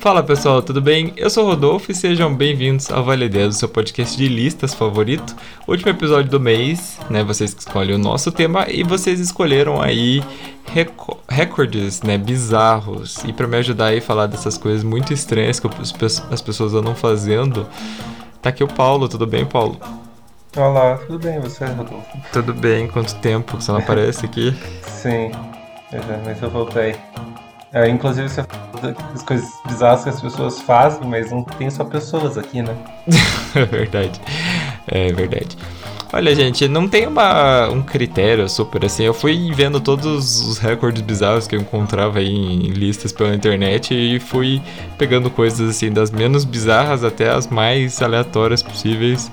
Fala pessoal, tudo bem? Eu sou o Rodolfo e sejam bem-vindos ao Vale 10, o seu podcast de listas favorito. Último episódio do mês, né? Vocês que escolhem o nosso tema e vocês escolheram aí recordes, né? Bizarros. E para me ajudar aí a falar dessas coisas muito estranhas que as pessoas andam fazendo, tá aqui o Paulo. Tudo bem, Paulo? Olá, tudo bem? Você, Rodolfo? Tudo bem, quanto tempo você não aparece aqui? Sim, mas eu voltei. É, inclusive, você fala das coisas bizarras que as pessoas fazem, mas não tem só pessoas aqui, né? é verdade. É verdade. Olha, gente, não tem uma, um critério super assim. Eu fui vendo todos os recordes bizarros que eu encontrava aí em listas pela internet e fui pegando coisas assim, das menos bizarras até as mais aleatórias possíveis.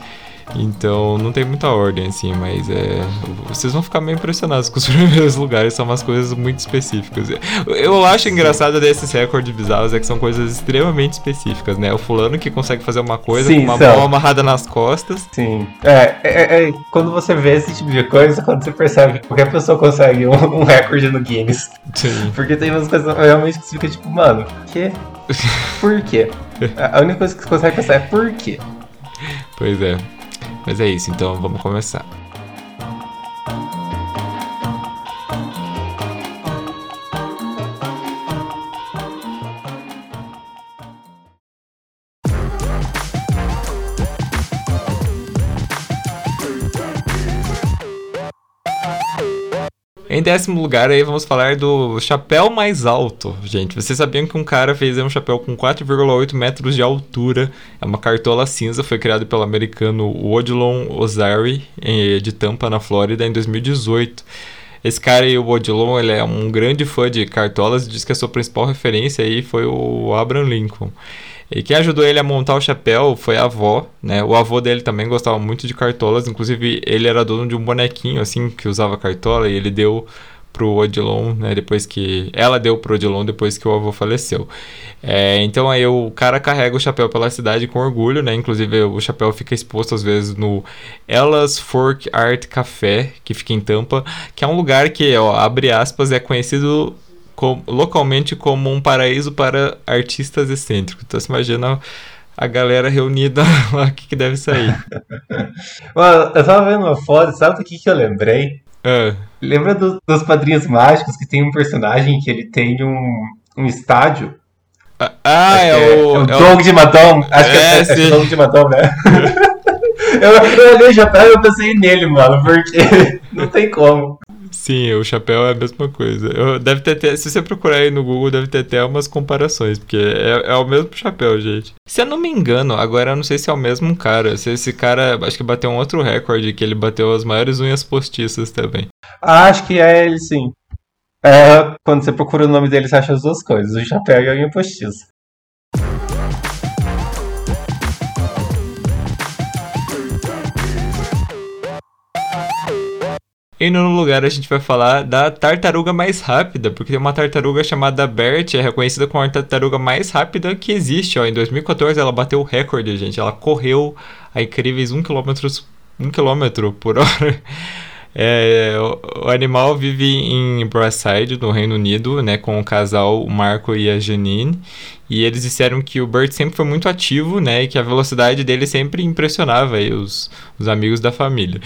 Então não tem muita ordem assim, mas é. Vocês vão ficar meio impressionados com os primeiros lugares, são umas coisas muito específicas. Eu acho engraçado desses recordes bizarros é que são coisas extremamente específicas, né? O fulano que consegue fazer uma coisa Sim, com uma são. mão amarrada nas costas. Sim. É, é, é, quando você vê esse tipo de coisa, quando você percebe que qualquer pessoa consegue um, um recorde no Guinness. Sim. Porque tem umas coisas realmente que você fica tipo, mano, que? Por quê? A única coisa que você consegue pensar é por quê? Pois é. Mas é isso, então vamos começar. Décimo lugar, aí vamos falar do chapéu mais alto, gente. Vocês sabiam que um cara fez um chapéu com 4,8 metros de altura? É uma cartola cinza, foi criado pelo americano Odilon Ozari, de Tampa, na Flórida, em 2018. Esse cara aí, o Odilon, ele é um grande fã de cartolas e diz que a sua principal referência aí foi o Abraham Lincoln. E quem ajudou ele a montar o chapéu foi a avó, né? O avô dele também gostava muito de cartolas, inclusive ele era dono de um bonequinho assim que usava cartola e ele deu pro Odilon, né, depois que ela deu pro Odilon depois que o avô faleceu. É, então aí o cara carrega o chapéu pela cidade com orgulho, né? Inclusive o chapéu fica exposto às vezes no Ella's Fork Art Café, que fica em Tampa, que é um lugar que, ó, abre aspas, é conhecido com, localmente como um paraíso para artistas excêntricos. Então você imagina a galera reunida lá, o que, que deve sair. Mano, eu tava vendo uma foto, sabe do que, que eu lembrei? É. Lembra do, dos Padrinhos Mágicos que tem um personagem que ele tem um, um estádio? Ah, ah é, é, o. É o de Madom. Acho que é, é, é o Dog de Madom, né? eu, eu olhei já pra eu pensei nele, mano, porque não tem como. Sim, o chapéu é a mesma coisa. Eu, deve ter, se você procurar aí no Google, deve ter até umas comparações, porque é, é o mesmo chapéu, gente. Se eu não me engano, agora eu não sei se é o mesmo cara. Se esse cara, acho que bateu um outro recorde, que ele bateu as maiores unhas postiças também. Acho que é ele sim. É, quando você procura o nome dele, você acha as duas coisas, o chapéu e a unha postiça. No lugar a gente vai falar da tartaruga mais rápida, porque tem uma tartaruga chamada Bert, é reconhecida como a tartaruga mais rápida que existe. Ó. Em 2014 ela bateu o recorde, gente. Ela correu a incríveis 1 km, 1 km por hora. É, o, animal vive em Brasside, no Reino Unido, né, com o casal Marco e a Janine. E eles disseram que o Bert sempre foi muito ativo, né, e que a velocidade dele sempre impressionava aí, os, os amigos da família.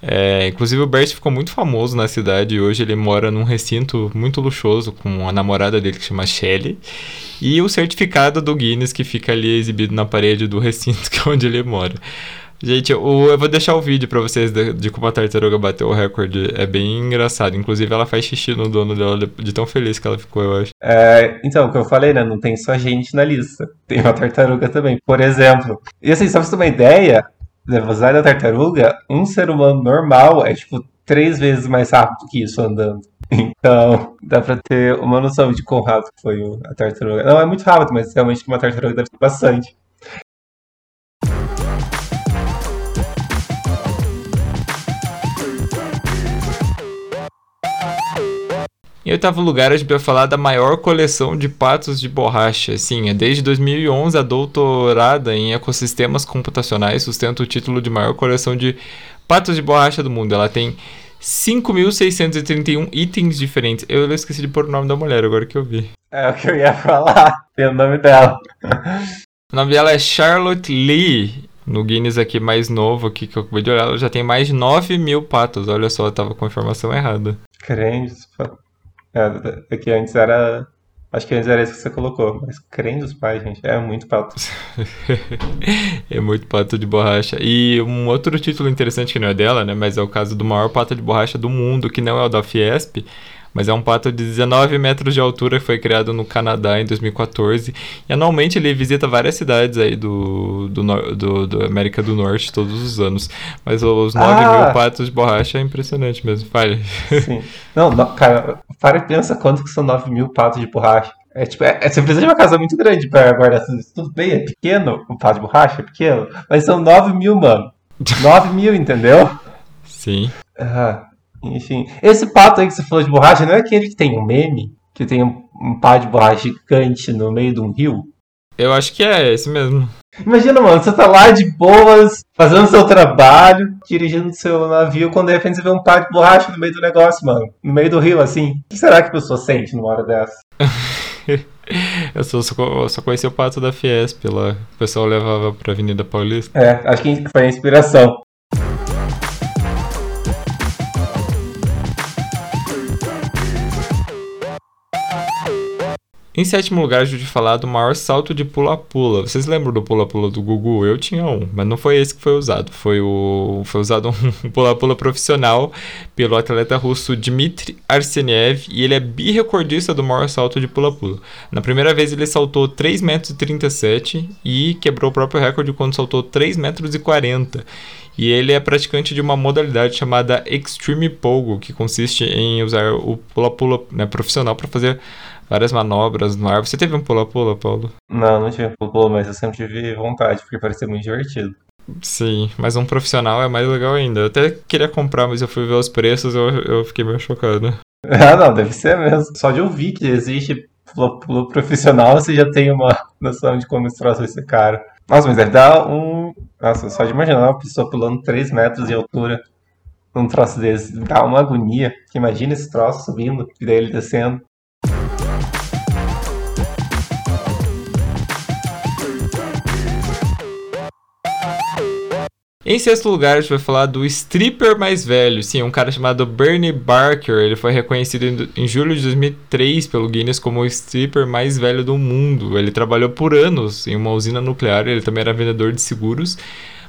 É, inclusive o Bert ficou muito famoso na cidade e hoje ele mora num recinto muito luxuoso com a namorada dele que chama Shelley. E o certificado do Guinness que fica ali exibido na parede do recinto que é onde ele mora. Gente, o, eu vou deixar o vídeo pra vocês de, de, como a tartaruga bateu o recorde. É bem engraçado. Inclusive, ela faz xixi no dono dela de, de tão feliz que ela ficou, eu acho. É, então, o que eu falei, né? Não tem só gente na lista. Tem uma tartaruga também, por exemplo. E assim, só pra você ter uma ideia, da velocidade da tartaruga, um ser humano normal é tipo três vezes mais rápido que isso andando. Então, dá pra ter uma noção de quão rápido foi a tartaruga. Não é muito rápido, mas realmente uma tartaruga deve ser bastante. Em oitavo lugar, a gente vai falar da maior coleção de patos de borracha. Sim, é desde 2011 a doutorada em ecossistemas computacionais sustenta o título de maior coleção de patos de borracha do mundo. Ela tem 5.631 itens diferentes. Eu esqueci de pôr o nome da mulher agora que eu vi. É o que eu ia falar. Tem o nome dela. O nome dela é Charlotte Lee. No Guinness aqui mais novo aqui que eu acabei de olhar, ela já tem mais de 9 mil patos. Olha só, eu tava com a informação errada. Crentes. É, é que antes era Acho que antes era isso que você colocou, mas creme dos pais, gente, é muito pato. é muito pato de borracha. E um outro título interessante que não é dela, né, mas é o caso do maior pato de borracha do mundo, que não é o da Fiesp, mas é um pato de 19 metros de altura que foi criado no Canadá em 2014. E anualmente ele visita várias cidades aí do, do, do, do América do Norte todos os anos. Mas os 9 ah. mil patos de borracha é impressionante mesmo. Fale. Sim. Não, não, cara, para e pensa quanto que são 9 mil patos de borracha. É tipo, é, é, você precisa de uma casa muito grande para guardar tudo isso. Tudo bem, é pequeno, o pato de borracha é pequeno, mas são 9 mil, mano. 9 mil, entendeu? Sim. Ah, enfim, esse pato aí que você falou de borracha, não é aquele que tem um meme? Que tem um, um pá de borracha gigante no meio de um rio? Eu acho que é esse mesmo. Imagina, mano, você tá lá de boas, fazendo seu trabalho, dirigindo seu navio, quando de repente você vê um pá de borracha no meio do negócio, mano. No meio do rio, assim. O que será que a pessoa sente numa hora dessa? eu só, só conheci o pato da Fiesp lá. O pessoal levava pra Avenida Paulista. É, acho que foi a inspiração. Em sétimo lugar, a gente falar do maior salto de pula-pula. Vocês lembram do pula-pula do Gugu? Eu tinha um, mas não foi esse que foi usado. Foi, o, foi usado um pula-pula profissional pelo atleta russo Dmitry Arseniev e ele é birecordista do maior salto de pula-pula. Na primeira vez ele saltou 3,37 metros e quebrou o próprio recorde quando saltou 3,40 metros. E ele é praticante de uma modalidade chamada Extreme Pogo, que consiste em usar o pula-pula né, profissional para fazer várias manobras no ar. Você teve um pula-pula, Paulo? Não, não tive um pula-pula, mas eu sempre tive vontade, porque parecia muito divertido. Sim, mas um profissional é mais legal ainda. Eu até queria comprar, mas eu fui ver os preços e eu, eu fiquei meio chocado. Ah, não, deve ser mesmo. Só de ouvir que existe pula-pula profissional, você já tem uma noção de como esse troço vai ser caro. Nossa, mas deve dar um. Nossa, só de imaginar uma pessoa pulando 3 metros de altura num troço desse. Dá uma agonia. Imagina esse troço subindo e daí ele descendo. Em sexto lugar, a gente vai falar do stripper mais velho. Sim, um cara chamado Bernie Barker. Ele foi reconhecido em julho de 2003 pelo Guinness como o stripper mais velho do mundo. Ele trabalhou por anos em uma usina nuclear. Ele também era vendedor de seguros.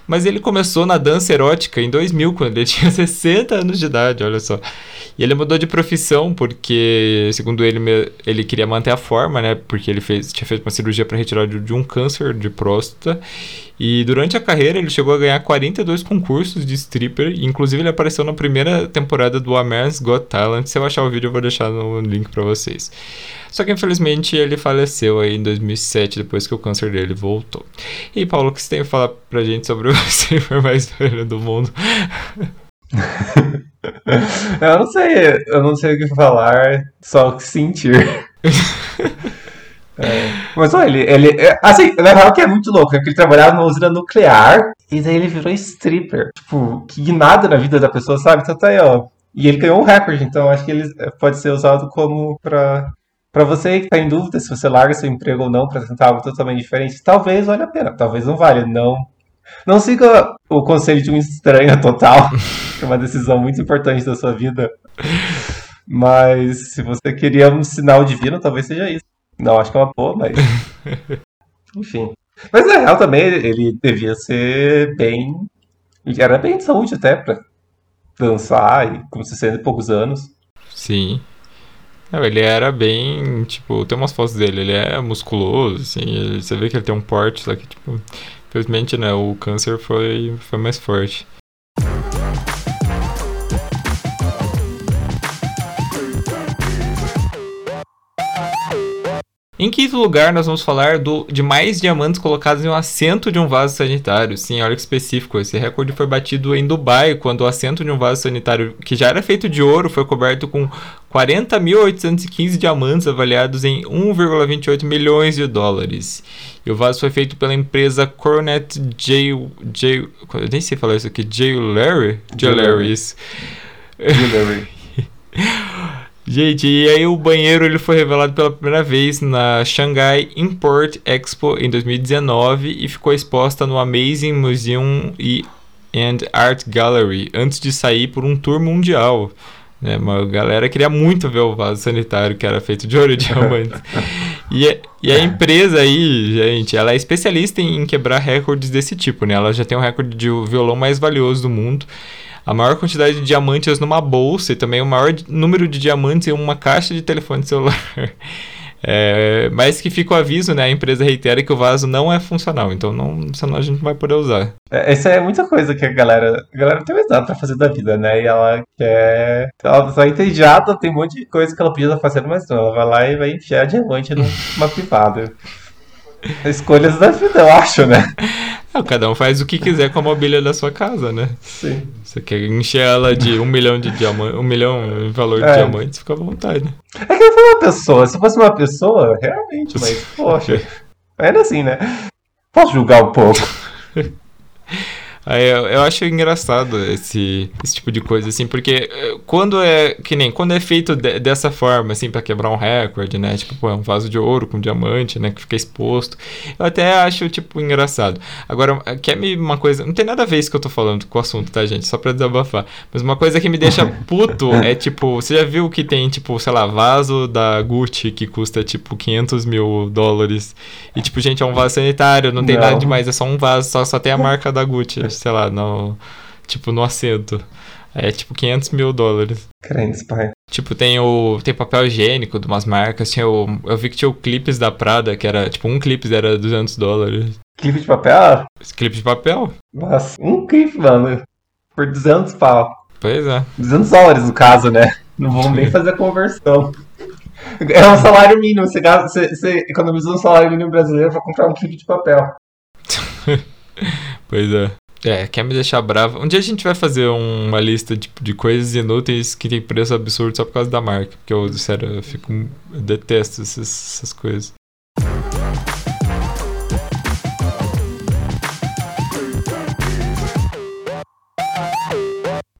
Mas ele começou na dança erótica em 2000, quando ele tinha 60 anos de idade, olha só. E ele mudou de profissão porque, segundo ele, ele queria manter a forma, né? Porque ele fez, tinha feito uma cirurgia para retirar de, um câncer de próstata. E durante a carreira ele chegou a ganhar 42 concursos de stripper. Inclusive ele apareceu na primeira temporada do America's Got Talent. Se eu achar o vídeo eu vou deixar no link para vocês. Só que infelizmente ele faleceu aí em 2007, depois que o câncer dele voltou. E Paulo, o que você tem a falar pra gente sobre o stripper mais velho do mundo? eu não sei, eu não sei o que falar, só o que sentir. É. Mas olha, ele, ele. É, assim, na real que é muito louco, né? Porque ele trabalhava numa usina nuclear e daí ele virou stripper. Tipo, que nada na vida da pessoa, sabe? Então tá aí, ó. E ele ganhou um recorde, então acho que ele pode ser usado como pra. Pra você que tá em dúvida se você larga seu emprego ou não pra tentar algo totalmente diferente, talvez valha a pena, talvez não valha. Não, não siga o conselho de um estranho total, que é uma decisão muito importante da sua vida. Mas se você queria um sinal divino, talvez seja isso. Não, acho que é uma boa, mas. Enfim. Mas na real também ele devia ser bem. Ele era bem de saúde até pra dançar, e com 60 e poucos anos. Sim. Não, ele era bem, tipo, tem umas fotos dele, ele é musculoso, assim, você vê que ele tem um porte lá que, tipo, infelizmente, né, o câncer foi, foi mais forte. Em quinto lugar, nós vamos falar do, de mais diamantes colocados em um assento de um vaso sanitário. Sim, olha que específico. Esse recorde foi batido em Dubai, quando o assento de um vaso sanitário, que já era feito de ouro, foi coberto com 40.815 diamantes avaliados em 1,28 milhões de dólares. E o vaso foi feito pela empresa Coronet J. J eu nem sei falar isso aqui. Jewelry? Jewelry, isso Jewelry. Gente, e aí o banheiro ele foi revelado pela primeira vez na Shanghai Import Expo em 2019 e ficou exposta no Amazing Museum and Art Gallery antes de sair por um tour mundial. Né? Uma galera queria muito ver o vaso sanitário que era feito de ouro e diamante. e, a, e a empresa aí, gente, ela é especialista em quebrar recordes desse tipo, né? Ela já tem o recorde de violão mais valioso do mundo a maior quantidade de diamantes numa bolsa e também o maior número de diamantes em uma caixa de telefone celular. É, mas que fica o aviso, né? A empresa reitera que o vaso não é funcional, então não, senão a gente não vai poder usar. É, essa é muita coisa que a galera. A galera tem mais nada pra fazer da vida, né? E ela quer. Ela tá entediada, tem um monte de coisa que ela podia estar fazendo, mas não. Ela vai lá e vai enfiar diamante numa privada. Escolhas da vida, eu acho, né? Não, cada um faz o que quiser com a mobília da sua casa, né? Sim. Você quer encher ela de um milhão de diamantes, um milhão em valor de é. diamantes, fica à vontade. É que eu fui uma pessoa, se fosse uma pessoa, realmente, mas, poxa, era assim, né? Posso julgar um pouco. Aí eu, eu, acho engraçado esse, esse tipo de coisa, assim, porque eh, quando é, que nem, quando é feito de, dessa forma, assim, para quebrar um recorde, né, tipo, pô, é um vaso de ouro com diamante, né, que fica exposto, eu até acho, tipo, engraçado. Agora, quer me uma coisa, não tem nada a ver isso que eu tô falando com o assunto, tá, gente, só pra desabafar, mas uma coisa que me deixa puto é, tipo, você já viu que tem, tipo, sei lá, vaso da Gucci que custa, tipo, 500 mil dólares, e, tipo, gente, é um vaso sanitário, não tem não. nada demais, é só um vaso, só, só tem a marca da Gucci sei lá, no, tipo, no assento. É tipo 500 mil dólares. Crentes, pai. Tipo, tem o tem papel higiênico de umas marcas. Tinha o, eu vi que tinha o clipes da Prada, que era, tipo, um clipes era 200 dólares. Clipe de papel? Clipe de papel. Nossa, um clipe, mano. Por 200 pau. Pois é. 200 dólares, no caso, né? Não vamos nem fazer a conversão. É um salário mínimo. Você, você, você economiza um salário mínimo brasileiro pra comprar um clipe de papel. pois é. É, quer me deixar bravo. Um dia a gente vai fazer uma lista de, de coisas inúteis que tem preço absurdo só por causa da marca. Porque eu, sério, eu fico. Eu detesto essas, essas coisas.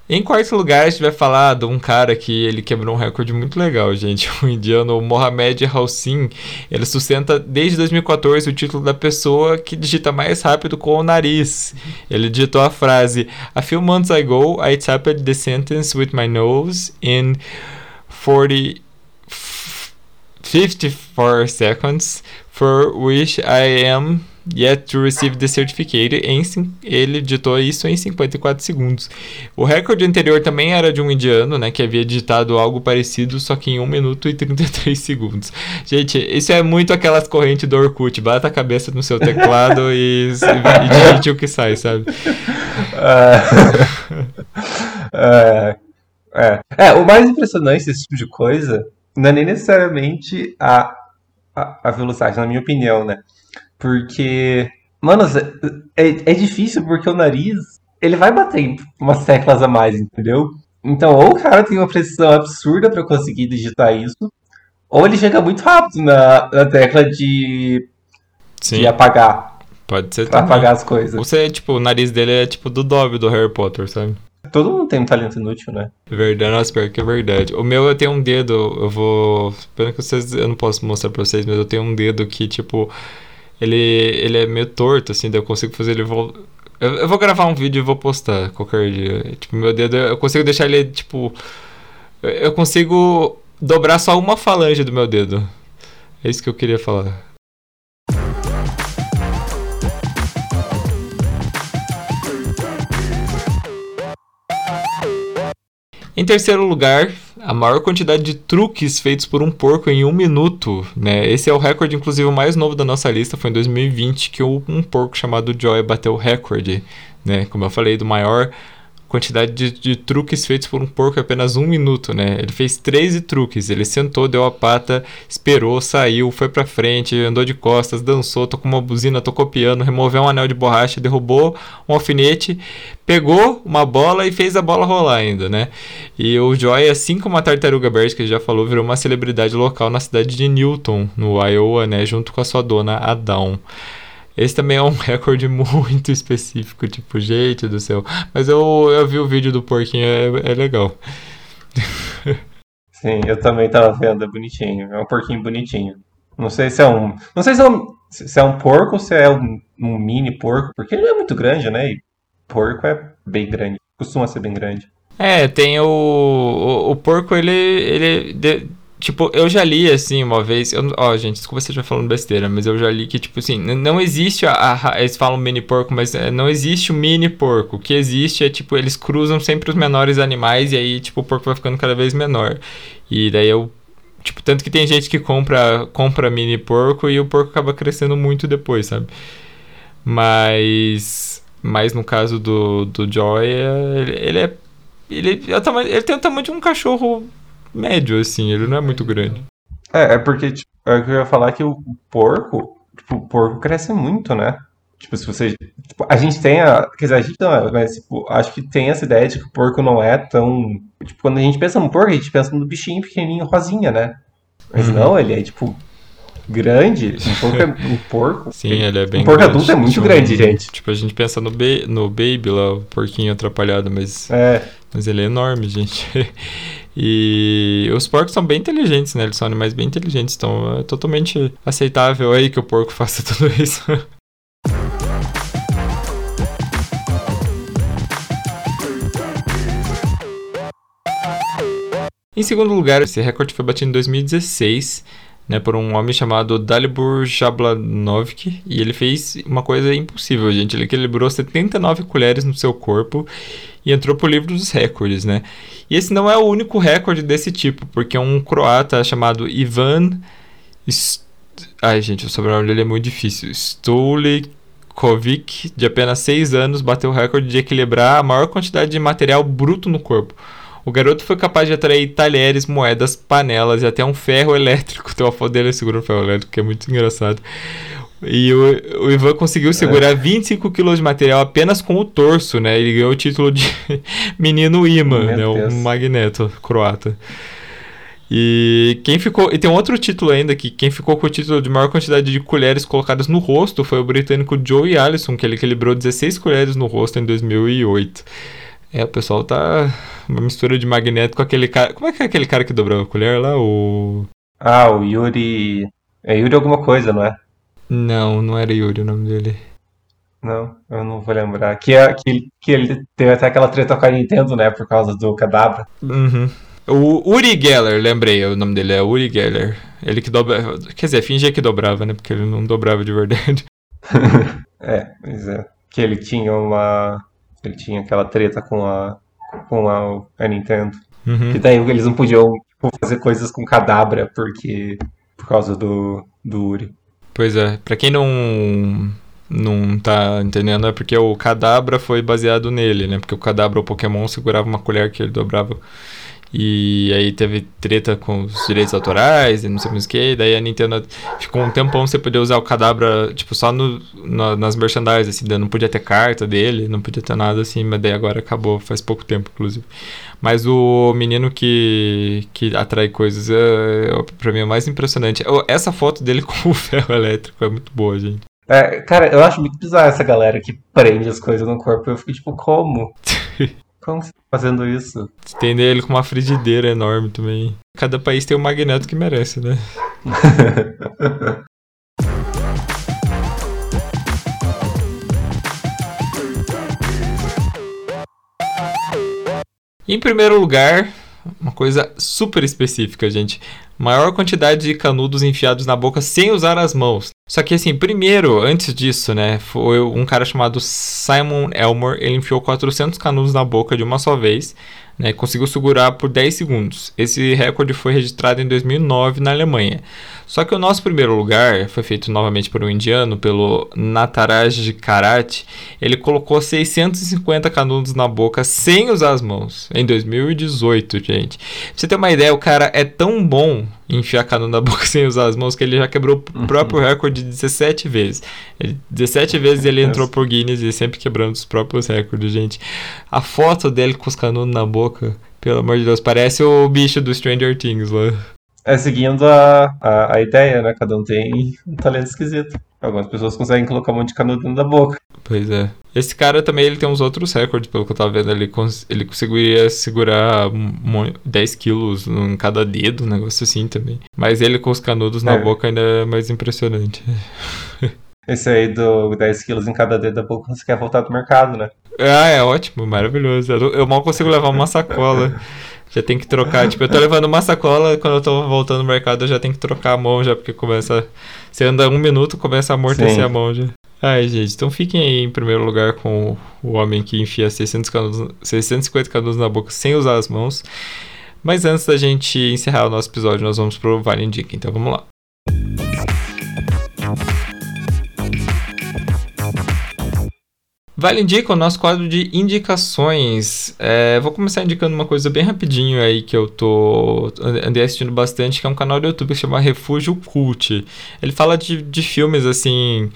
Em quarto lugar, a gente vai falar de um cara que ele quebrou um recorde muito legal, gente. O indiano Mohamed Halsin. Ele sustenta desde 2014 o título da pessoa que digita mais rápido com o nariz. Ele digitou a frase: A few months ago, I typed the sentence with my nose in 40. 54 seconds, for which I am Yet to receive the certificate. Em, ele digitou isso em 54 segundos. O recorde anterior também era de um indiano, né? Que havia digitado algo parecido, só que em 1 minuto e 33 segundos. Gente, isso é muito aquelas correntes do Orkut. Bata a cabeça no seu teclado e, e, e digite o que sai, sabe? é, é, é, o mais impressionante desse tipo de coisa não é nem necessariamente a, a, a velocidade, na minha opinião, né? Porque, mano, é, é difícil porque o nariz, ele vai bater umas teclas a mais, entendeu? Então, ou o cara tem uma precisão absurda para conseguir digitar isso, ou ele chega muito rápido na, na tecla de, Sim. de apagar. Pode ser pra também. apagar as coisas. Você, tipo, o nariz dele é tipo do Dobby do Harry Potter, sabe? Todo mundo tem um talento inútil, né? Verdade, nossa, pior que é verdade. O meu eu tenho um dedo, eu vou. Pena que vocês. Eu não posso mostrar pra vocês, mas eu tenho um dedo que, tipo ele, ele é meio torto, assim, daí eu consigo fazer ele voltar. Eu, eu, vou gravar um vídeo e vou postar qualquer dia. Tipo, meu dedo, eu consigo deixar ele, tipo. Eu consigo dobrar só uma falange do meu dedo. É isso que eu queria falar. Em terceiro lugar, a maior quantidade de truques feitos por um porco em um minuto. Né? Esse é o recorde, inclusive, mais novo da nossa lista. Foi em 2020 que um porco chamado Joy bateu o recorde. Né? Como eu falei, do maior quantidade de, de, truques feitos por um porco em apenas um minuto, né? Ele fez 13 truques. Ele sentou, deu a pata, esperou, saiu, foi pra frente, andou de costas, dançou, tocou uma buzina, tocou piano, removeu um anel de borracha, derrubou um alfinete, pegou uma bola e fez a bola rolar ainda, né? E o Joy, assim como a Tartaruga Bird, que já falou, virou uma celebridade local na cidade de Newton, no Iowa, né? Junto com a sua dona, a Dawn. Esse também é um recorde muito específico, tipo, gente do céu. Mas eu, eu vi o vídeo do porquinho, é, é legal. Sim, eu também tava vendo, é bonitinho. É um porquinho bonitinho. Não sei se é um. Não sei se é um, se é um porco ou se é um, um mini porco, porque ele é muito grande, né? E porco é bem grande. Costuma ser bem grande. É, tem o. O, o porco, ele. ele de, tipo, eu já li assim uma vez. Eu, ó, gente, desculpa se eu estiver falando besteira, mas eu já li que, tipo assim, não existe a. a eles falam mini porco, mas é, não existe o mini porco. O que existe é, tipo, eles cruzam sempre os menores animais e aí, tipo, o porco vai ficando cada vez menor. E daí eu Tipo, tanto que tem gente que compra, compra mini porco e o porco acaba crescendo muito depois, sabe? Mas. Mas no caso do, do Joy, ele, ele é. Ele, é tamanho, ele tem o tamanho de um cachorro médio, assim, ele não é muito grande. É, é porque, tipo, é que eu ia falar que o porco, tipo, o porco cresce muito, né? Tipo, se você. Tipo, a gente tem a. Quer dizer, a gente não, mas tipo, acho que tem essa ideia de que o porco não é tão. Tipo, quando a gente pensa no porco, a gente pensa no bichinho pequenininho rosinha, né? Mas uhum. não, ele é tipo. Grande, um porco, é, um porco. Sim, ele é bem Um porco grande. adulto é muito tipo, grande, gente. Tipo, a gente pensa no, ba no Baby lá, o porquinho atrapalhado, mas. É. Mas ele é enorme, gente. E os porcos são bem inteligentes, né? Eles são animais bem inteligentes, então é totalmente aceitável aí que o porco faça tudo isso. Em segundo lugar, esse recorde foi batido em 2016, né, por um homem chamado Dalibor Jablanovich, e ele fez uma coisa impossível, gente. Ele equilibrou 79 colheres no seu corpo e entrou pro livro dos recordes, né? E esse não é o único recorde desse tipo, porque um croata chamado Ivan Ai, gente, o sobrenome dele é muito difícil. Stolikovic, de apenas 6 anos, bateu o recorde de equilibrar a maior quantidade de material bruto no corpo. O garoto foi capaz de atrair talheres, moedas, panelas e até um ferro elétrico. Tem uma foto dele segurando um ferro elétrico, que é muito engraçado. E o, o Ivan conseguiu segurar é. 25 quilos de material apenas com o torso, né? Ele ganhou o título de menino imã, né? Um magneto croata. E quem ficou. E tem um outro título ainda que quem ficou com o título de maior quantidade de colheres colocadas no rosto foi o britânico Joey Allison, que ele equilibrou 16 colheres no rosto em 2008. É, o pessoal tá uma mistura de magneto com aquele cara. Como é que é aquele cara que dobrou a colher lá? O. Ah, o Yuri. É Yuri alguma coisa, não é? Não, não era Yuri o nome dele. Não, eu não vou lembrar. Que, é, que, que ele teve até aquela treta com a Nintendo, né? Por causa do Cadabra. Uhum. O Uri Geller, lembrei, o nome dele é Uri Geller. Ele que dobra. Quer dizer, fingia que dobrava, né? Porque ele não dobrava de verdade. é, pois é. Que ele tinha uma. Ele tinha aquela treta com a com a, a Nintendo. Uhum. Que daí eles não podiam tipo, fazer coisas com Cadabra porque por causa do, do Uri. Pois é, pra quem não não tá entendendo é porque o Cadabra foi baseado nele, né? Porque o Cadabra, o Pokémon, segurava uma colher que ele dobrava e aí teve treta com os direitos autorais e não sei mais o que. Daí a Nintendo ficou um tempão você poder usar o Cadabra, tipo, só no, no, nas merchandise, assim. Não podia ter carta dele, não podia ter nada assim, mas daí agora acabou, faz pouco tempo, inclusive. Mas o menino que, que atrai coisas, é, é, pra mim é o mais impressionante. Essa foto dele com o ferro elétrico é muito boa, gente. É, cara, eu acho muito bizarro essa galera que prende as coisas no corpo. Eu fico tipo, como? Como você tá fazendo isso? Tem ele com uma frigideira enorme também. Cada país tem um magneto que merece, né? em primeiro lugar, uma coisa super específica, gente. Maior quantidade de canudos enfiados na boca sem usar as mãos. Só que assim, primeiro, antes disso, né, foi um cara chamado Simon Elmore, ele enfiou 400 canudos na boca de uma só vez, né, conseguiu segurar por 10 segundos. Esse recorde foi registrado em 2009 na Alemanha. Só que o nosso primeiro lugar foi feito novamente por um indiano, pelo Nataraj Karate. Ele colocou 650 canudos na boca sem usar as mãos, em 2018, gente. Pra você ter uma ideia, o cara é tão bom enfiar canudo na boca sem usar as mãos que ele já quebrou o uhum. próprio recorde 17 vezes. Ele, 17 vezes ele entrou por Guinness e sempre quebrando os próprios recordes, gente. A foto dele com os canudos na boca, pelo amor de Deus, parece o bicho do Stranger Things lá. É seguindo a, a, a ideia, né? Cada um tem um talento esquisito. Algumas pessoas conseguem colocar um monte de canudo dentro da boca. Pois é. Esse cara também ele tem uns outros recordes, pelo que eu tava vendo. Ele, cons ele conseguiria segurar 10 quilos em cada dedo, um negócio assim também. Mas ele com os canudos na É. boca ainda é mais impressionante. Esse aí do 10 quilos em cada dedo da boca, você quer voltar do mercado, né? Ah, é ótimo, maravilhoso. Eu, eu mal consigo levar uma sacola. Já tem que trocar. Tipo, eu tô levando uma sacola, quando eu tô voltando no mercado, eu já tenho que trocar a mão já, porque começa. Você anda um minuto, começa a amortecer Sim. a mão já. Ai, gente, então fiquem aí em primeiro lugar com o homem que enfia 600 canudos, 650 canudos na boca sem usar as mãos. Mas antes da gente encerrar o nosso episódio, nós vamos pro Vale Indica, então vamos lá. Vale Indica, o nosso quadro de indicações. É, vou começar indicando uma coisa bem rapidinho aí que eu tô andei assistindo bastante, que é um canal do YouTube que se chama Refúgio Cult. Ele fala de, de filmes assim.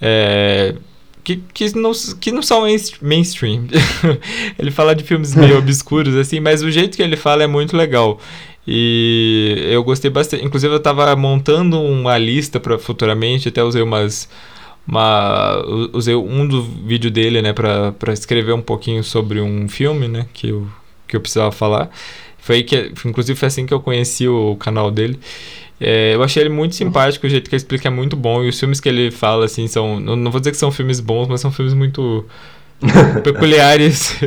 é, que, que, não, que não são main- mainstream. ele fala de filmes meio obscuros, assim, mas o jeito que ele fala é muito legal. E eu gostei bastante. Inclusive, eu tava montando uma lista para futuramente, até usei umas. Usei um do vídeo dele, né, pra escrever um pouquinho sobre um filme, né, que eu, que eu precisava falar. Foi que, inclusive, foi assim que eu conheci o canal dele. É, eu achei ele muito simpático, o jeito que ele explica é muito bom. E os filmes que ele fala, assim, são. Não, não vou dizer que são filmes bons, mas são filmes muito peculiares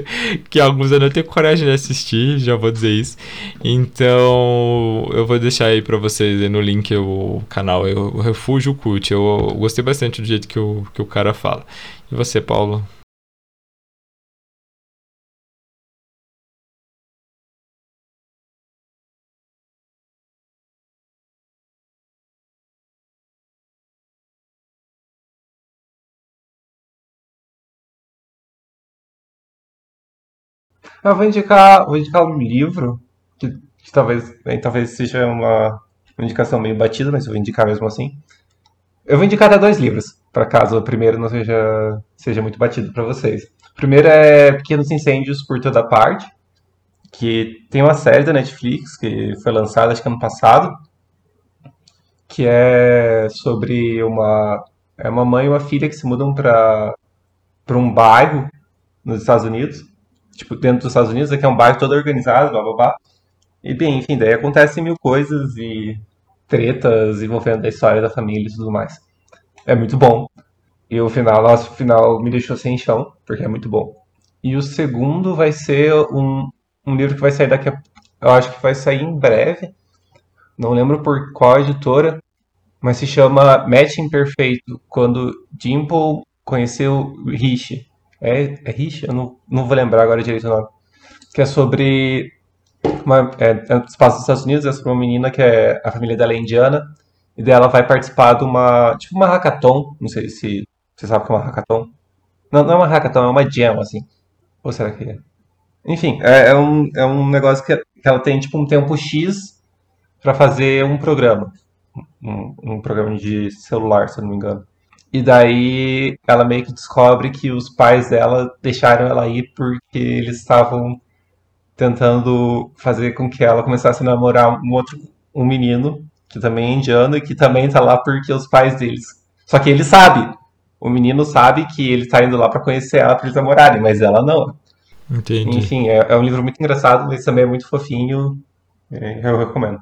que alguns eu não tenho coragem de assistir, já vou dizer isso. Então, eu vou deixar aí pra vocês no link o canal, é o Refúgio Cult. Eu, gostei bastante do jeito que o, que o cara fala. E você, Paulo? Eu vou indicar, vou indicar um livro que, que talvez, bem, talvez seja uma, uma indicação meio batida, mas eu vou indicar mesmo assim. Eu vou indicar até dois livros, para caso o primeiro não seja, seja muito batido para vocês. O primeiro é Pequenos Incêndios por Toda Parte, que tem uma série da Netflix que foi lançada acho que ano passado, que é sobre uma é uma mãe e uma filha que se mudam para para um bairro nos Estados Unidos tipo, dentro dos Estados Unidos, que é um bairro todo organizado, blá blá blá. E bem, enfim, daí acontecem mil coisas e tretas envolvendo a história da família e tudo mais. É muito bom. E o final, nossa, o final me deixou sem chão, porque é muito bom. E o segundo vai ser um, um livro que vai sair daqui a. Eu acho que vai sair em breve. Não lembro por qual editora, mas se chama Match Imperfeito, quando Dimple conheceu Rich. É, é Rich? Eu não, não vou lembrar agora direito o nome. Que é sobre. Uma, é, é passos dos Estados Unidos, é sobre uma menina que é. A família dela é indiana. E daí ela vai participar de uma. Tipo uma hackathon. Não sei se você sabe o que é uma hackathon. Não, não é uma hackathon, é uma jam, assim. Ou será que é? Enfim, é, é um, é um negócio que, que ela tem tipo um tempo X pra fazer um programa. Um, um programa de celular, se eu não me engano. E daí ela meio que descobre que os pais dela deixaram ela ir porque eles estavam tentando fazer com que ela começasse a namorar um outro um menino que também é indiano e que também tá lá porque os pais deles. Só que ele sabe. O menino sabe que ele tá indo lá pra conhecer ela pra eles namorarem, mas ela não. Entendi. Enfim, é, é um livro muito engraçado, mas também é muito fofinho. É, eu recomendo.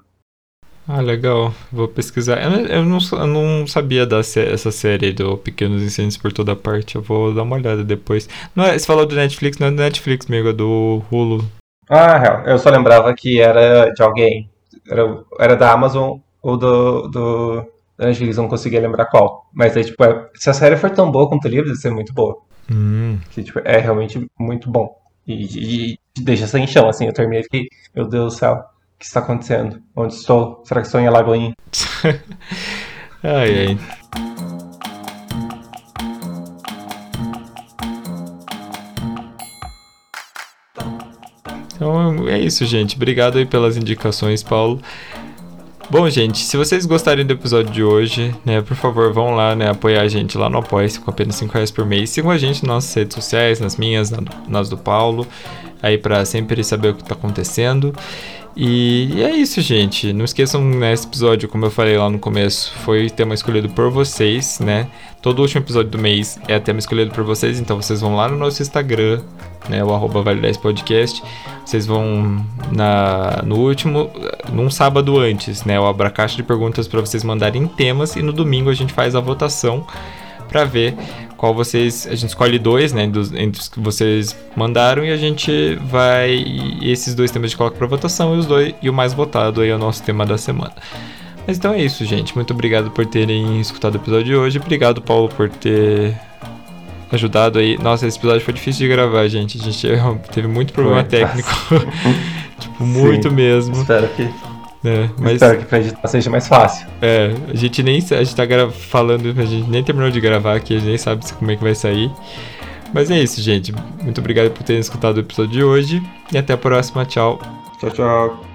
Ah, legal. Vou pesquisar. Eu, não- eu não, eu não sabia dessa série do Pequenos Incêndios por toda parte. Eu vou dar uma olhada depois. Não é, você falou do Netflix, não é do Netflix, amigo, é do Hulu. Ah, real. Eu só lembrava que era de alguém. Era, era da Amazon ou do, do da Netflix, não conseguia lembrar qual. Mas aí, tipo, é- se a série for tão boa quanto o livro, deve ser muito boa. Hum. Que, tipo, é realmente muito bom. E, e- e deixa sem chão, assim. Eu terminei e fiquei, meu Deus do céu, que está acontecendo? Onde estou? Será que estou em Alagoinha? ai, ai. Então é isso, gente. Obrigado aí pelas indicações, Paulo. Bom, gente, se vocês gostarem do episódio de hoje, né, por favor, vão lá, né, apoiar a gente lá no Apoia-se com apenas 5 reais por mês. Sigam a gente nas nossas redes sociais, nas minhas, na- nas do Paulo. Aí para sempre saber o que tá acontecendo. E, e é isso, gente. Não esqueçam, nesse episódio, como eu falei lá no começo, foi tema escolhido por vocês, né? Todo último episódio do mês é tema escolhido por vocês, então vocês vão lá no nosso Instagram, né? O arroba Vale 10 Podcast. Vocês vão na, no último, num sábado antes, né? Eu abro a caixa de perguntas para vocês mandarem temas e no domingo a gente faz a votação para ver qual vocês. A gente escolhe dois, né? Dos, entre os que vocês mandaram e a gente vai. Esses dois temas gente coloca para votação e os dois e o mais votado aí é o nosso tema da semana. Mas então é isso, gente. Muito obrigado por terem escutado o episódio de hoje. Obrigado, Paulo, por ter ajudado aí. Nossa, esse episódio foi difícil de gravar, gente. A gente teve muito problema foi, técnico. tipo, muito Sim, mesmo. Espero que é, mas, Espero que pra editar seja mais fácil. É, a gente nem a gente tá falando, a gente nem terminou de gravar aqui, a gente nem sabe como é que vai sair. Mas é isso, gente. Muito obrigado por terem escutado o episódio de hoje e até a próxima. Tchau. Tchau, tchau.